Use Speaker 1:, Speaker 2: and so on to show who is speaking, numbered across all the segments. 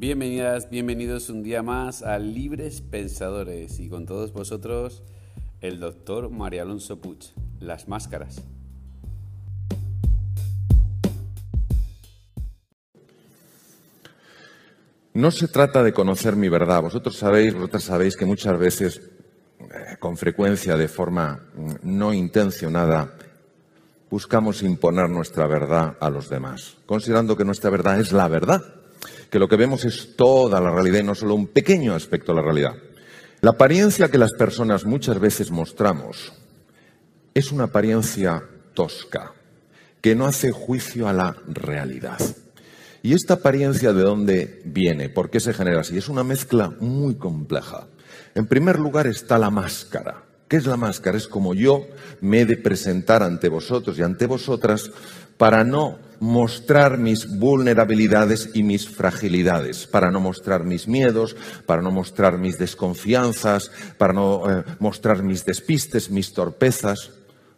Speaker 1: Bienvenidas, bienvenidos un día más a Libres Pensadores y con todos vosotros el doctor María Alonso Puig, las máscaras.
Speaker 2: No se trata de conocer mi verdad. Vosotros sabéis, vosotras sabéis que muchas veces, eh, con frecuencia, de forma mm, no intencionada, buscamos imponer nuestra verdad a los demás, considerando que nuestra verdad es la verdad que lo que vemos es toda la realidad y no solo un pequeño aspecto de la realidad. La apariencia que las personas muchas veces mostramos es una apariencia tosca, que no hace juicio a la realidad. ¿Y esta apariencia de dónde viene? ¿Por qué se genera así? Es una mezcla muy compleja. En primer lugar está la máscara. ¿Qué es la máscara? Es como yo me he de presentar ante vosotros y ante vosotras para no mostrar mis vulnerabilidades y mis fragilidades, para no mostrar mis miedos, para no mostrar mis desconfianzas, para no eh, mostrar mis despistes, mis torpezas.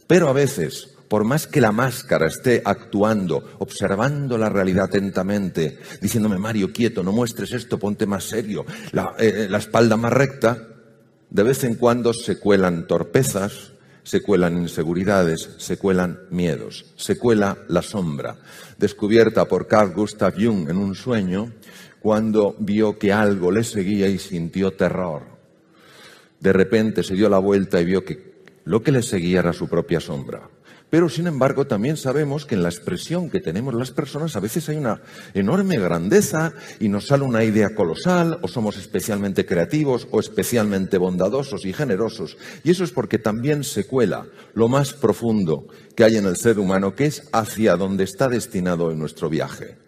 Speaker 2: Pero a veces, por más que la máscara esté actuando, observando la realidad atentamente, diciéndome, Mario, quieto, no muestres esto, ponte más serio, la, eh, la espalda más recta, de vez en cuando se cuelan torpezas, se cuelan inseguridades, se cuelan miedos, se cuela la sombra, descubierta por Carl Gustav Jung en un sueño cuando vio que algo le seguía y sintió terror. De repente se dio la vuelta y vio que lo que le seguía era su propia sombra. Pero, sin embargo, también sabemos que en la expresión que tenemos las personas a veces hay una enorme grandeza y nos sale una idea colosal, o somos especialmente creativos, o especialmente bondadosos y generosos. Y eso es porque también se cuela lo más profundo que hay en el ser humano, que es hacia donde está destinado en nuestro viaje.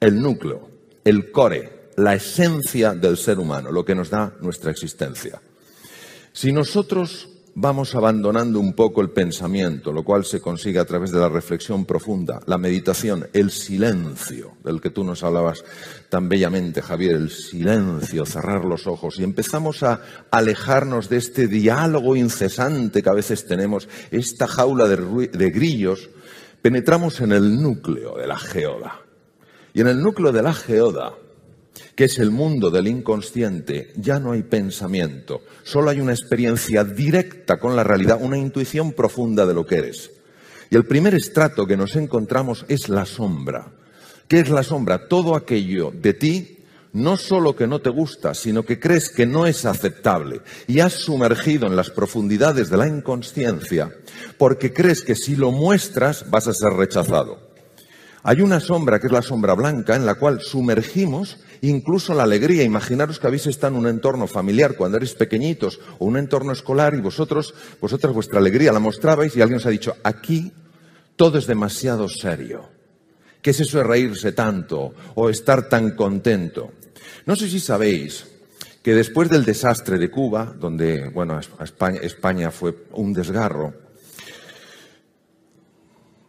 Speaker 2: El núcleo, el core, la esencia del ser humano, lo que nos da nuestra existencia. Si nosotros vamos abandonando un poco el pensamiento, lo cual se consigue a través de la reflexión profunda, la meditación, el silencio, del que tú nos hablabas tan bellamente, Javier, el silencio, cerrar los ojos, y empezamos a alejarnos de este diálogo incesante que a veces tenemos, esta jaula de, grillos, penetramos en el núcleo de la geoda. Y en el núcleo de la geoda que es el mundo del inconsciente, ya no hay pensamiento, solo hay una experiencia directa con la realidad, una intuición profunda de lo que eres. Y el primer estrato que nos encontramos es la sombra. ¿Qué es la sombra? Todo aquello de ti no solo que no te gusta, sino que crees que no es aceptable y has sumergido en las profundidades de la inconsciencia porque crees que si lo muestras vas a ser rechazado. Hay una sombra que es la sombra blanca en la cual sumergimos incluso la alegría. Imaginaros que habéis estado en un entorno familiar cuando eres pequeñitos o un entorno escolar y vosotros, vosotras vuestra alegría la mostrabais y alguien os ha dicho, aquí todo es demasiado serio. ¿Qué es eso de reírse tanto o estar tan contento? No sé si sabéis que después del desastre de Cuba, donde, bueno, España, España fue un desgarro,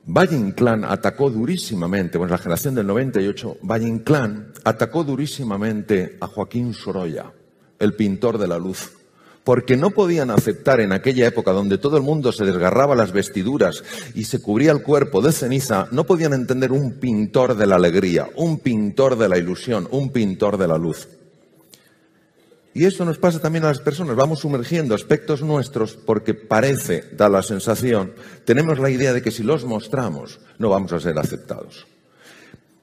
Speaker 2: Valle Inclán atacó durísimamente, bueno, la generación del 98, Valle Inclán atacó durísimamente a Joaquín Sorolla, el pintor de la luz, porque no podían aceptar en aquella época donde todo el mundo se desgarraba las vestiduras y se cubría el cuerpo de ceniza, no podían entender un pintor de la alegría, un pintor de la ilusión, un pintor de la luz. Y eso nos pasa también a las personas. Vamos sumergiendo aspectos nuestros porque parece, da la sensación, tenemos la idea de que si los mostramos no vamos a ser aceptados.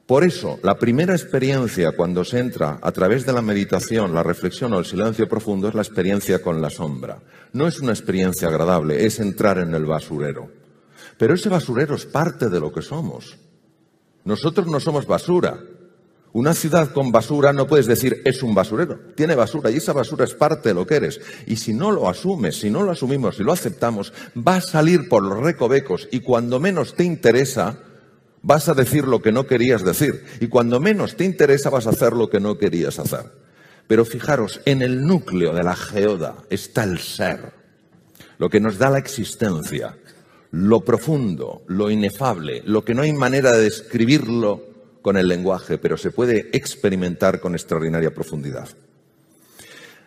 Speaker 2: Por eso, la primera experiencia cuando se entra a través de la meditación, la reflexión o el silencio profundo es la experiencia con la sombra. No es una experiencia agradable, es entrar en el basurero. Pero ese basurero es parte de lo que somos. Nosotros no somos basura, una ciudad con basura no puedes decir es un basurero. Tiene basura y esa basura es parte de lo que eres. Y si no lo asumes, si no lo asumimos, si lo aceptamos, va a salir por los recovecos y cuando menos te interesa, vas a decir lo que no querías decir. Y cuando menos te interesa, vas a hacer lo que no querías hacer. Pero fijaros, en el núcleo de la geoda está el ser, lo que nos da la existencia, lo profundo, lo inefable, lo que no hay manera de describirlo con el lenguaje, pero se puede experimentar con extraordinaria profundidad.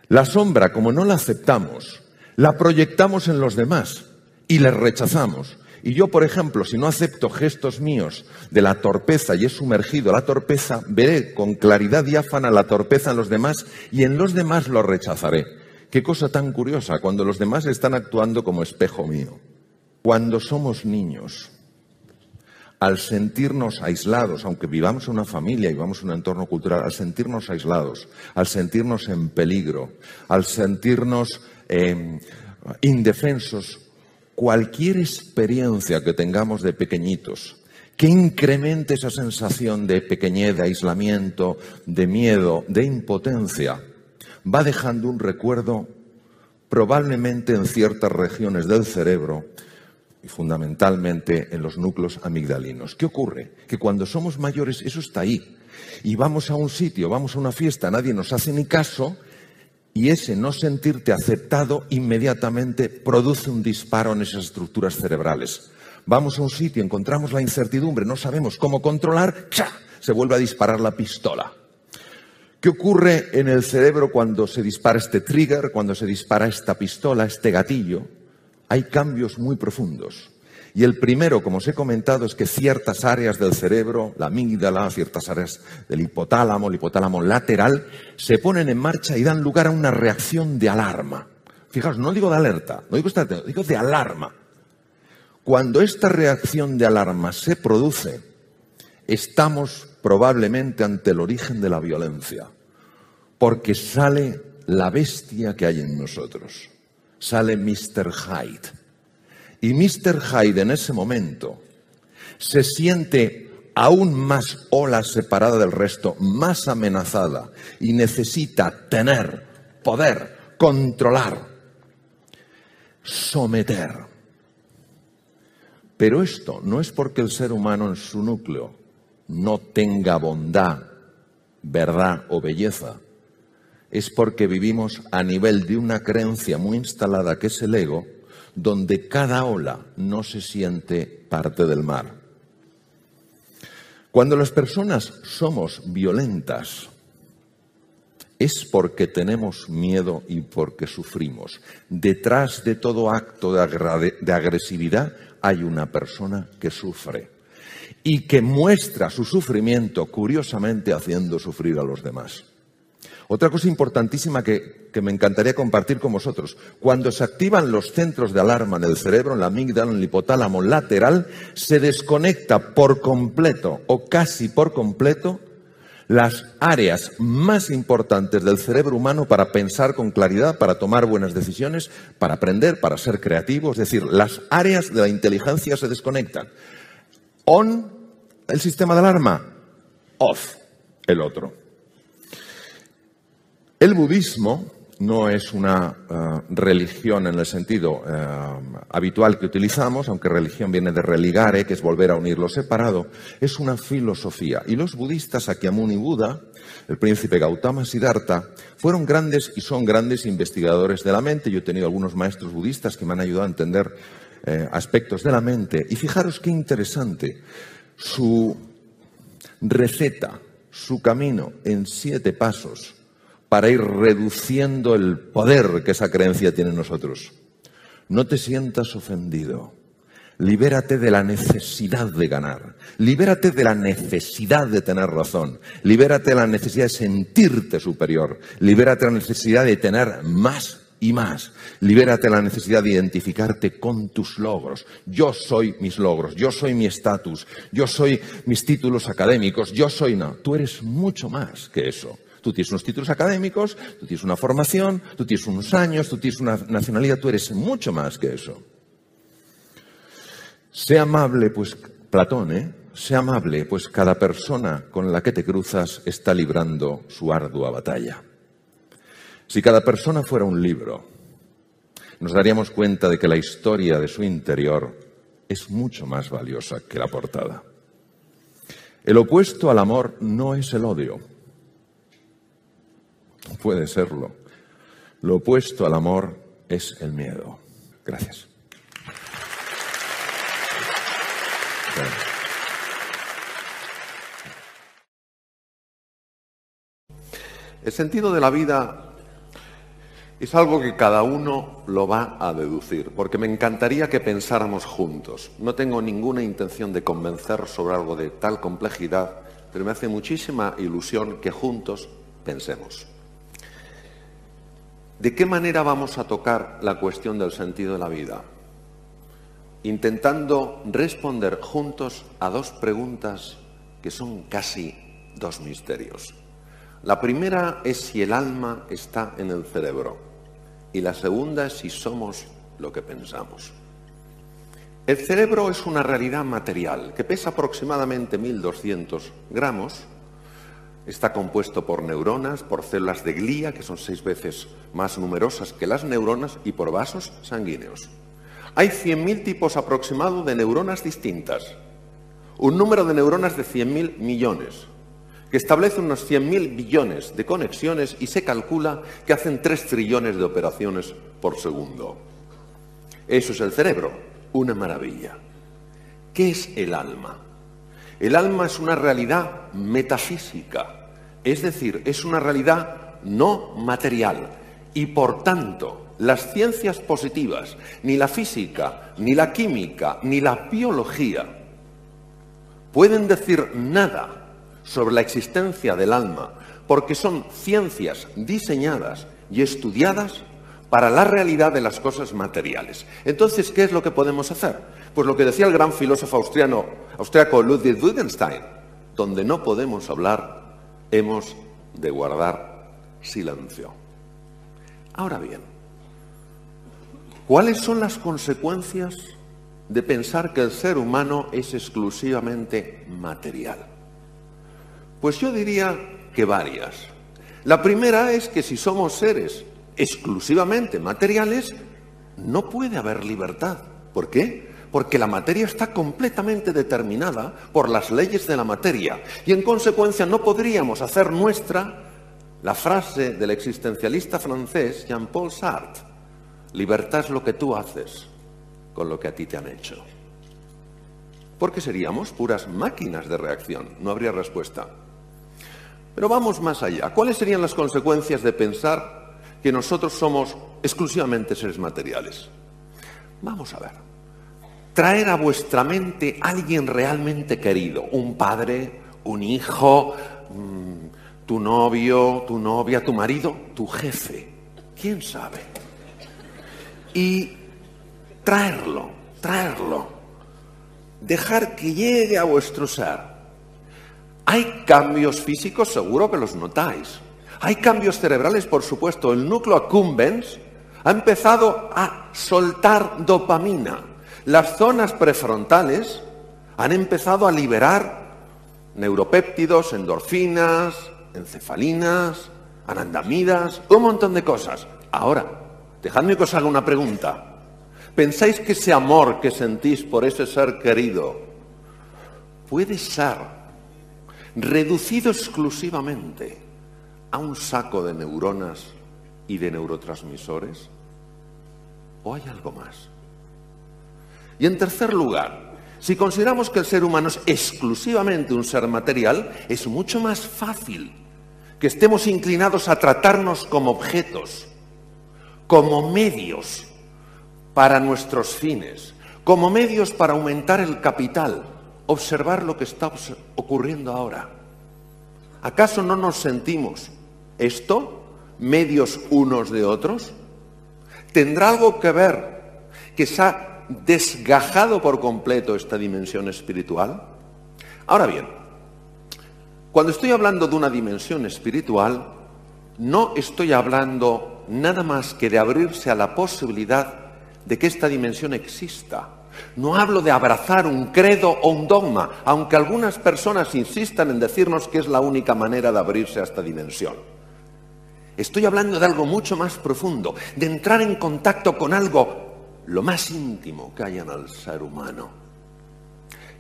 Speaker 2: La sombra, como no la aceptamos, la proyectamos en los demás y la rechazamos. Y yo, por ejemplo, si no acepto gestos míos de la torpeza y he sumergido la torpeza, veré con claridad diáfana la torpeza en los demás y en los demás lo rechazaré. Qué cosa tan curiosa cuando los demás están actuando como espejo mío. Cuando somos niños, al sentirnos aislados, aunque vivamos en una familia y vivamos en un entorno cultural, al sentirnos aislados, al sentirnos en peligro, al sentirnos eh, indefensos, cualquier experiencia que tengamos de pequeñitos, que incremente esa sensación de pequeñez, de aislamiento, de miedo, de impotencia, va dejando un recuerdo probablemente en ciertas regiones del cerebro y fundamentalmente en los núcleos amigdalinos. ¿Qué ocurre? Que cuando somos mayores eso está ahí. Y vamos a un sitio, vamos a una fiesta, nadie nos hace ni caso y ese no sentirte aceptado inmediatamente produce un disparo en esas estructuras cerebrales. Vamos a un sitio, encontramos la incertidumbre, no sabemos cómo controlar, ¡cha! se vuelve a disparar la pistola. ¿Qué ocurre en el cerebro cuando se dispara este trigger, cuando se dispara esta pistola, este gatillo? Hay cambios muy profundos. Y el primero, como os he comentado, es que ciertas áreas del cerebro, la amígdala, ciertas áreas del hipotálamo, el hipotálamo lateral, se ponen en marcha y dan lugar a una reacción de alarma. Fijaos, no digo de alerta, no digo, digo de alarma. Cuando esta reacción de alarma se produce, estamos probablemente ante el origen de la violencia, porque sale la bestia que hay en nosotros sale Mr. Hyde. Y Mr. Hyde en ese momento se siente aún más ola separada del resto, más amenazada y necesita tener, poder, controlar, someter. Pero esto no es porque el ser humano en su núcleo no tenga bondad, verdad o belleza, es porque vivimos a nivel de una creencia muy instalada que es el ego, donde cada ola no se siente parte del mar. Cuando las personas somos violentas, es porque tenemos miedo y porque sufrimos. Detrás de todo acto de, agresividad hay una persona que sufre y que muestra su sufrimiento curiosamente haciendo sufrir a los demás. Otra cosa importantísima que, me encantaría compartir con vosotros. Cuando se activan los centros de alarma en el cerebro, en la amígdala, en el hipotálamo lateral, se desconecta por completo o casi por completo las áreas más importantes del cerebro humano para pensar con claridad, para tomar buenas decisiones, para aprender, para ser creativo. Es decir, las áreas de la inteligencia se desconectan. On, el sistema de alarma. Off, el otro. El budismo no es una eh, religión en el sentido eh, habitual que utilizamos, aunque religión viene de religare, que es volver a unir lo separado, es una filosofía. Y los budistas, Akyamuni Buda, el príncipe Gautama Siddhartha, fueron grandes y son grandes investigadores de la mente. Yo he tenido algunos maestros budistas que me han ayudado a entender eh, aspectos de la mente. Y fijaros qué interesante, su receta, su camino en siete pasos, para ir reduciendo el poder que esa creencia tiene en nosotros. No te sientas ofendido. Libérate de la necesidad de ganar. Libérate de la necesidad de tener razón. Libérate de la necesidad de sentirte superior. Libérate de la necesidad de tener más y más. Libérate de la necesidad de identificarte con tus logros. Yo soy mis logros, yo soy mi estatus, yo soy mis títulos académicos, yo soy no. Tú eres mucho más que eso. Tú tienes unos títulos académicos, tú tienes una formación, tú tienes unos años, tú tienes una nacionalidad, tú eres mucho más que eso. Sé amable, pues Platón, ¿eh? Sé amable, pues cada persona con la que te cruzas está librando su ardua batalla. Si cada persona fuera un libro, nos daríamos cuenta de que la historia de su interior es mucho más valiosa que la portada. El opuesto al amor no es el odio puede serlo. Lo opuesto al amor es el miedo. Gracias.
Speaker 3: El sentido de la vida
Speaker 2: Es algo que cada uno lo va a deducir, porque me encantaría que pensáramos juntos. No tengo ninguna intención de convencer sobre algo de tal complejidad, pero me hace muchísima ilusión que juntos pensemos. ¿De qué manera vamos a tocar la cuestión del sentido de la vida? Intentando responder juntos a dos preguntas que son casi dos misterios. La primera es si el alma está en el cerebro y la segunda es si somos lo que pensamos. El cerebro es una realidad material que pesa aproximadamente 1.200 gramos. Está compuesto por neuronas, por células de glía, que son seis veces más numerosas que las neuronas, y por vasos sanguíneos. Hay 100.000 tipos aproximados de neuronas distintas. Un número de neuronas de 100.000 millones que establece unos 100.000 billones de conexiones y se calcula que hacen 3 trillones de operaciones por segundo. Eso es el cerebro, una maravilla. ¿Qué es el alma? El alma es una realidad metafísica, es decir, es una realidad no material. Y por tanto las ciencias positivas, ni la física, ni la química, ni la biología pueden decir nada sobre la existencia del alma, porque son ciencias diseñadas y estudiadas para la realidad de las cosas materiales. Entonces, ¿qué es lo que podemos hacer? Pues lo que decía el gran filósofo austriano, austriaco Ludwig Wittgenstein, donde no podemos hablar, hemos de guardar silencio. Ahora bien, ¿cuáles son las consecuencias de pensar que el ser humano es exclusivamente material? Pues yo diría que varias. La primera es que si somos seres exclusivamente materiales, no puede haber libertad. ¿Por qué? Porque la materia está completamente determinada por las leyes de la materia y en consecuencia no podríamos hacer nuestra la frase del existencialista francés Jean-Paul Sartre, libertad es lo que tú haces con lo que a ti te han hecho. Porque seríamos puras máquinas de reacción, no habría respuesta. Pero vamos más allá. ¿Cuáles serían las consecuencias de pensar que nosotros somos exclusivamente seres materiales? Vamos a ver. Traer a vuestra mente a alguien realmente querido, un padre, un hijo, mm, tu novio, tu novia, tu marido, tu jefe, quién sabe. Y traerlo, traerlo, dejar que llegue a vuestro ser hay cambios físicos, seguro que los notáis. Hay cambios cerebrales, por supuesto. El núcleo accumbens ha empezado a soltar dopamina. Las zonas prefrontales han empezado a liberar neuropéptidos, endorfinas, encefalinas, anandamidas, un montón de cosas. Ahora, dejadme que os haga una pregunta. ¿Pensáis que ese amor que sentís por ese ser querido puede ser reducido exclusivamente a un saco de neuronas y de neurotransmisores? ¿O hay algo más? Y en tercer lugar, si consideramos que el ser humano es exclusivamente un ser material, es mucho más fácil que estemos inclinados a tratarnos como objetos, como medios para nuestros fines, como medios para aumentar el capital, observar lo que está ocurriendo ahora. ¿Acaso no nos sentimos esto medios unos de otros? ¿Tendrá algo que ver que se ha desgajado por completo esta dimensión espiritual? Ahora bien, cuando estoy hablando de una dimensión espiritual, no estoy hablando nada más que de abrirse a la posibilidad de que esta dimensión exista no hablo de abrazar un credo o un dogma, aunque algunas personas insistan en decirnos que es la única manera de abrirse a esta dimensión. Estoy hablando de algo mucho más profundo, de entrar en contacto con algo lo más íntimo que hay en el ser humano.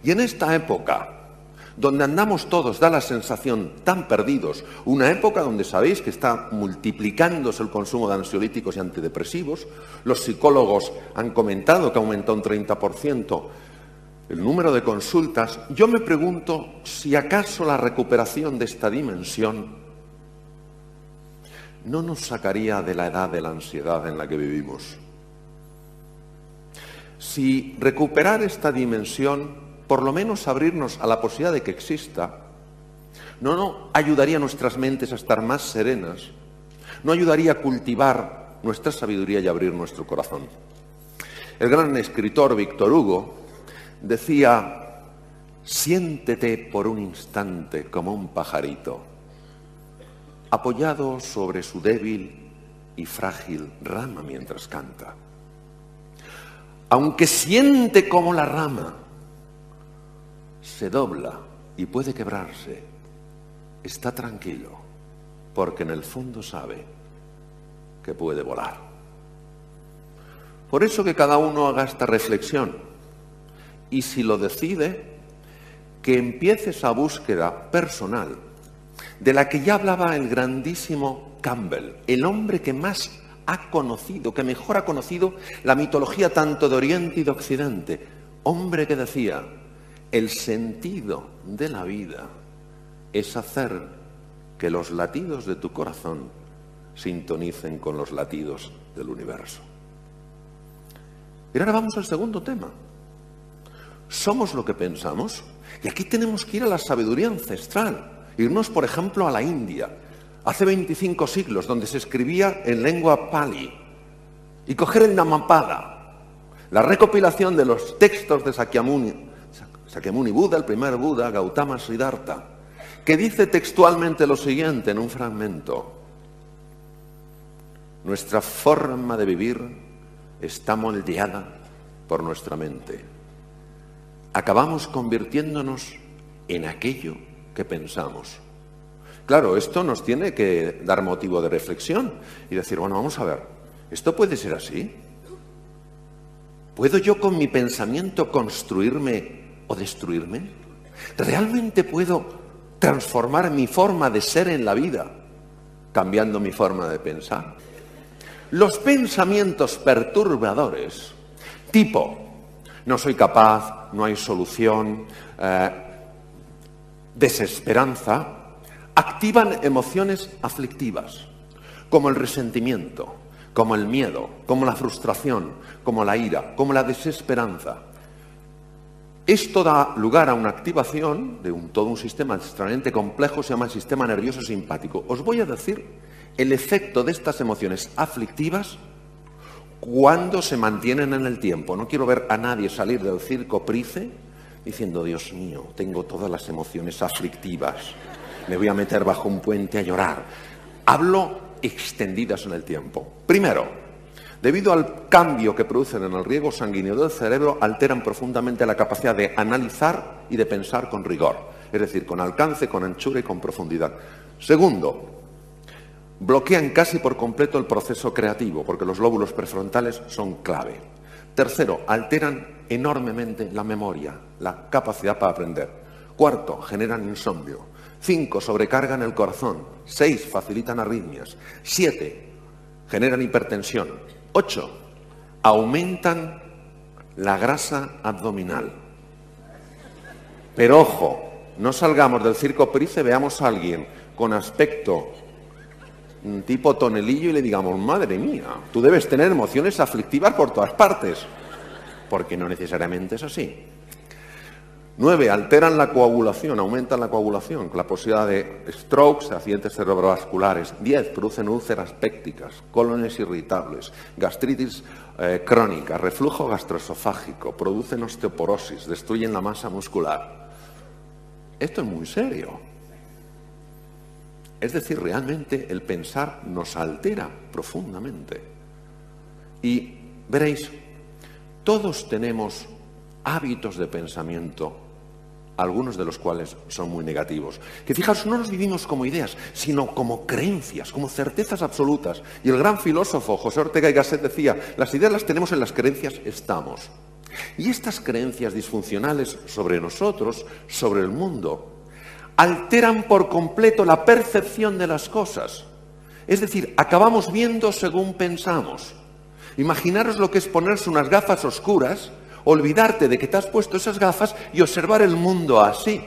Speaker 2: Y en esta época donde andamos todos, da la sensación tan perdidos, una época donde sabéis que está multiplicándose el consumo de ansiolíticos y antidepresivos, los psicólogos han comentado que aumentó un 30% el número de consultas, yo me pregunto si acaso la recuperación de esta dimensión no nos sacaría de la edad de la ansiedad en la que vivimos. Si recuperar esta dimensión, por lo menos abrirnos a la posibilidad de que exista, no, no ayudaría a nuestras mentes a estar más serenas, no ayudaría a cultivar nuestra sabiduría y abrir nuestro corazón. El gran escritor Víctor Hugo decía, siéntete por un instante como un pajarito, apoyado sobre su débil y frágil rama mientras canta. Aunque siente como la rama se dobla y puede quebrarse, está tranquilo, porque en el fondo sabe que puede volar. Por eso que cada uno haga esta reflexión y si lo decide, que empiece esa búsqueda personal de la que ya hablaba el grandísimo Campbell, el hombre que más ha conocido, que mejor ha conocido la mitología tanto de Oriente y de Occidente, hombre que decía, el sentido de la vida es hacer que los latidos de tu corazón sintonicen con los latidos del universo. Y ahora vamos al segundo tema. ¿Somos lo que pensamos? Y aquí tenemos que ir a la sabiduría ancestral, irnos, por ejemplo, a la India, hace 25 siglos, donde se escribía en lengua pali, y coger el Namapada, la recopilación de los textos de Sakyamuni, Buda, el primer Buda, Gautama Siddhartha, que dice textualmente lo siguiente en un fragmento. Nuestra forma de vivir está moldeada por nuestra mente. Acabamos convirtiéndonos en aquello que pensamos. Claro, esto nos tiene que dar motivo de reflexión y decir, bueno, vamos a ver, ¿esto puede ser así? ¿Puedo yo con mi pensamiento construirme o destruirme? ¿Realmente puedo transformar mi forma de ser en la vida cambiando mi forma de pensar? Los pensamientos perturbadores, tipo, no soy capaz, no hay solución, eh, desesperanza, activan emociones aflictivas, como el resentimiento, como el miedo, como la frustración, como la ira, como la desesperanza. Esto da lugar a una activación de todo un sistema extremadamente complejo, se llama el sistema nervioso simpático. Os voy a decir el efecto de estas emociones aflictivas cuando se mantienen en el tiempo. No quiero ver a nadie salir del circo Price diciendo, Dios mío, tengo todas las emociones aflictivas, me voy a meter bajo un puente a llorar. Hablo extendidas en el tiempo. Primero, debido al cambio que producen en el riego sanguíneo del cerebro, alteran profundamente la capacidad de analizar y de pensar con rigor, es decir, con alcance, con anchura y con profundidad. Segundo, bloquean casi por completo el proceso creativo, porque los lóbulos prefrontales son clave. Tercero, alteran enormemente la memoria, la capacidad para aprender. Cuarto, generan insomnio. Cinco, sobrecargan el corazón. Seis, facilitan arritmias. Siete, generan hipertensión. Ocho, aumentan la grasa abdominal. Pero ojo, no salgamos del circo Price, veamos a alguien con aspecto un tipo tonelillo y le digamos, madre mía, tú debes tener emociones aflictivas por todas partes, porque no necesariamente es así. Nueve, alteran la coagulación, aumentan la coagulación, la posibilidad de strokes, accidentes cerebrovasculares. Diez, producen úlceras pécticas, colones irritables, gastritis eh, crónica, reflujo gastroesofágico, producen osteoporosis, destruyen la masa muscular. Esto es muy serio. Es decir, realmente el pensar nos altera profundamente. Y veréis, todos tenemos hábitos de pensamiento, algunos de los cuales son muy negativos. Que fijaos, no los vivimos como ideas, sino como creencias, como certezas absolutas. Y el gran filósofo José Ortega y Gasset decía, las ideas las tenemos en las creencias, estamos. Y estas creencias disfuncionales sobre nosotros, sobre el mundo, alteran por completo la percepción de las cosas. Es decir, acabamos viendo según pensamos. Imaginaros lo que es ponerse unas gafas oscuras, olvidarte de que te has puesto esas gafas y observar el mundo así.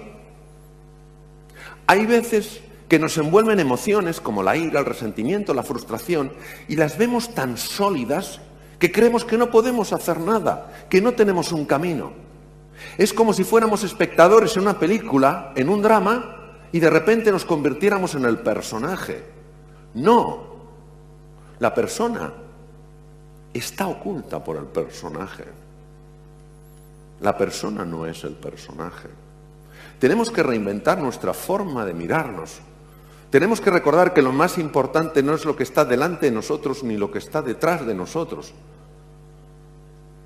Speaker 2: Hay veces que nos envuelven emociones como la ira, el resentimiento, la frustración, y las vemos tan sólidas que creemos que no podemos hacer nada, que no tenemos un camino. Es como si fuéramos espectadores en una película, en un drama, y de repente nos convirtiéramos en el personaje. No, la persona está oculta por el personaje. La persona no es el personaje. Tenemos que reinventar nuestra forma de mirarnos. Tenemos que recordar que lo más importante no es lo que está delante de nosotros ni lo que está detrás de nosotros,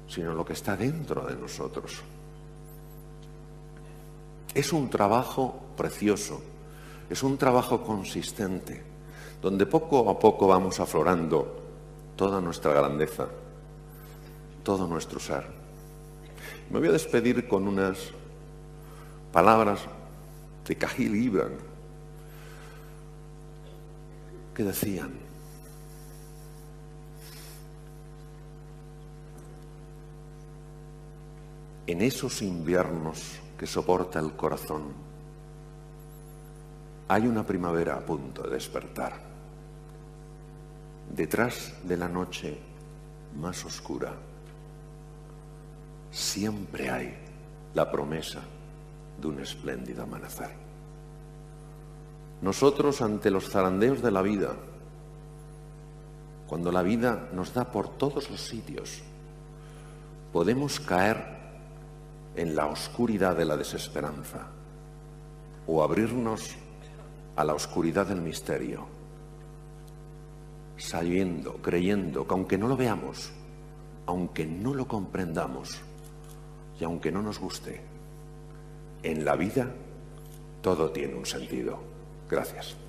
Speaker 2: sino lo que está dentro de nosotros. Es un trabajo precioso, es un trabajo consistente, donde poco a poco vamos aflorando toda nuestra grandeza, todo nuestro ser. Me voy a despedir con unas palabras de Cajil Ibran que decían, en esos inviernos que soporta el corazón, hay una primavera a punto de despertar. Detrás de la noche más oscura, siempre hay la promesa de un espléndido amanecer. Nosotros ante los zarandeos de la vida, cuando la vida nos da por todos los sitios, podemos caer en la oscuridad de la desesperanza o abrirnos a la oscuridad del misterio, sabiendo, creyendo que aunque no lo veamos, aunque no lo comprendamos y aunque no nos guste, en la vida todo tiene un sentido. Gracias.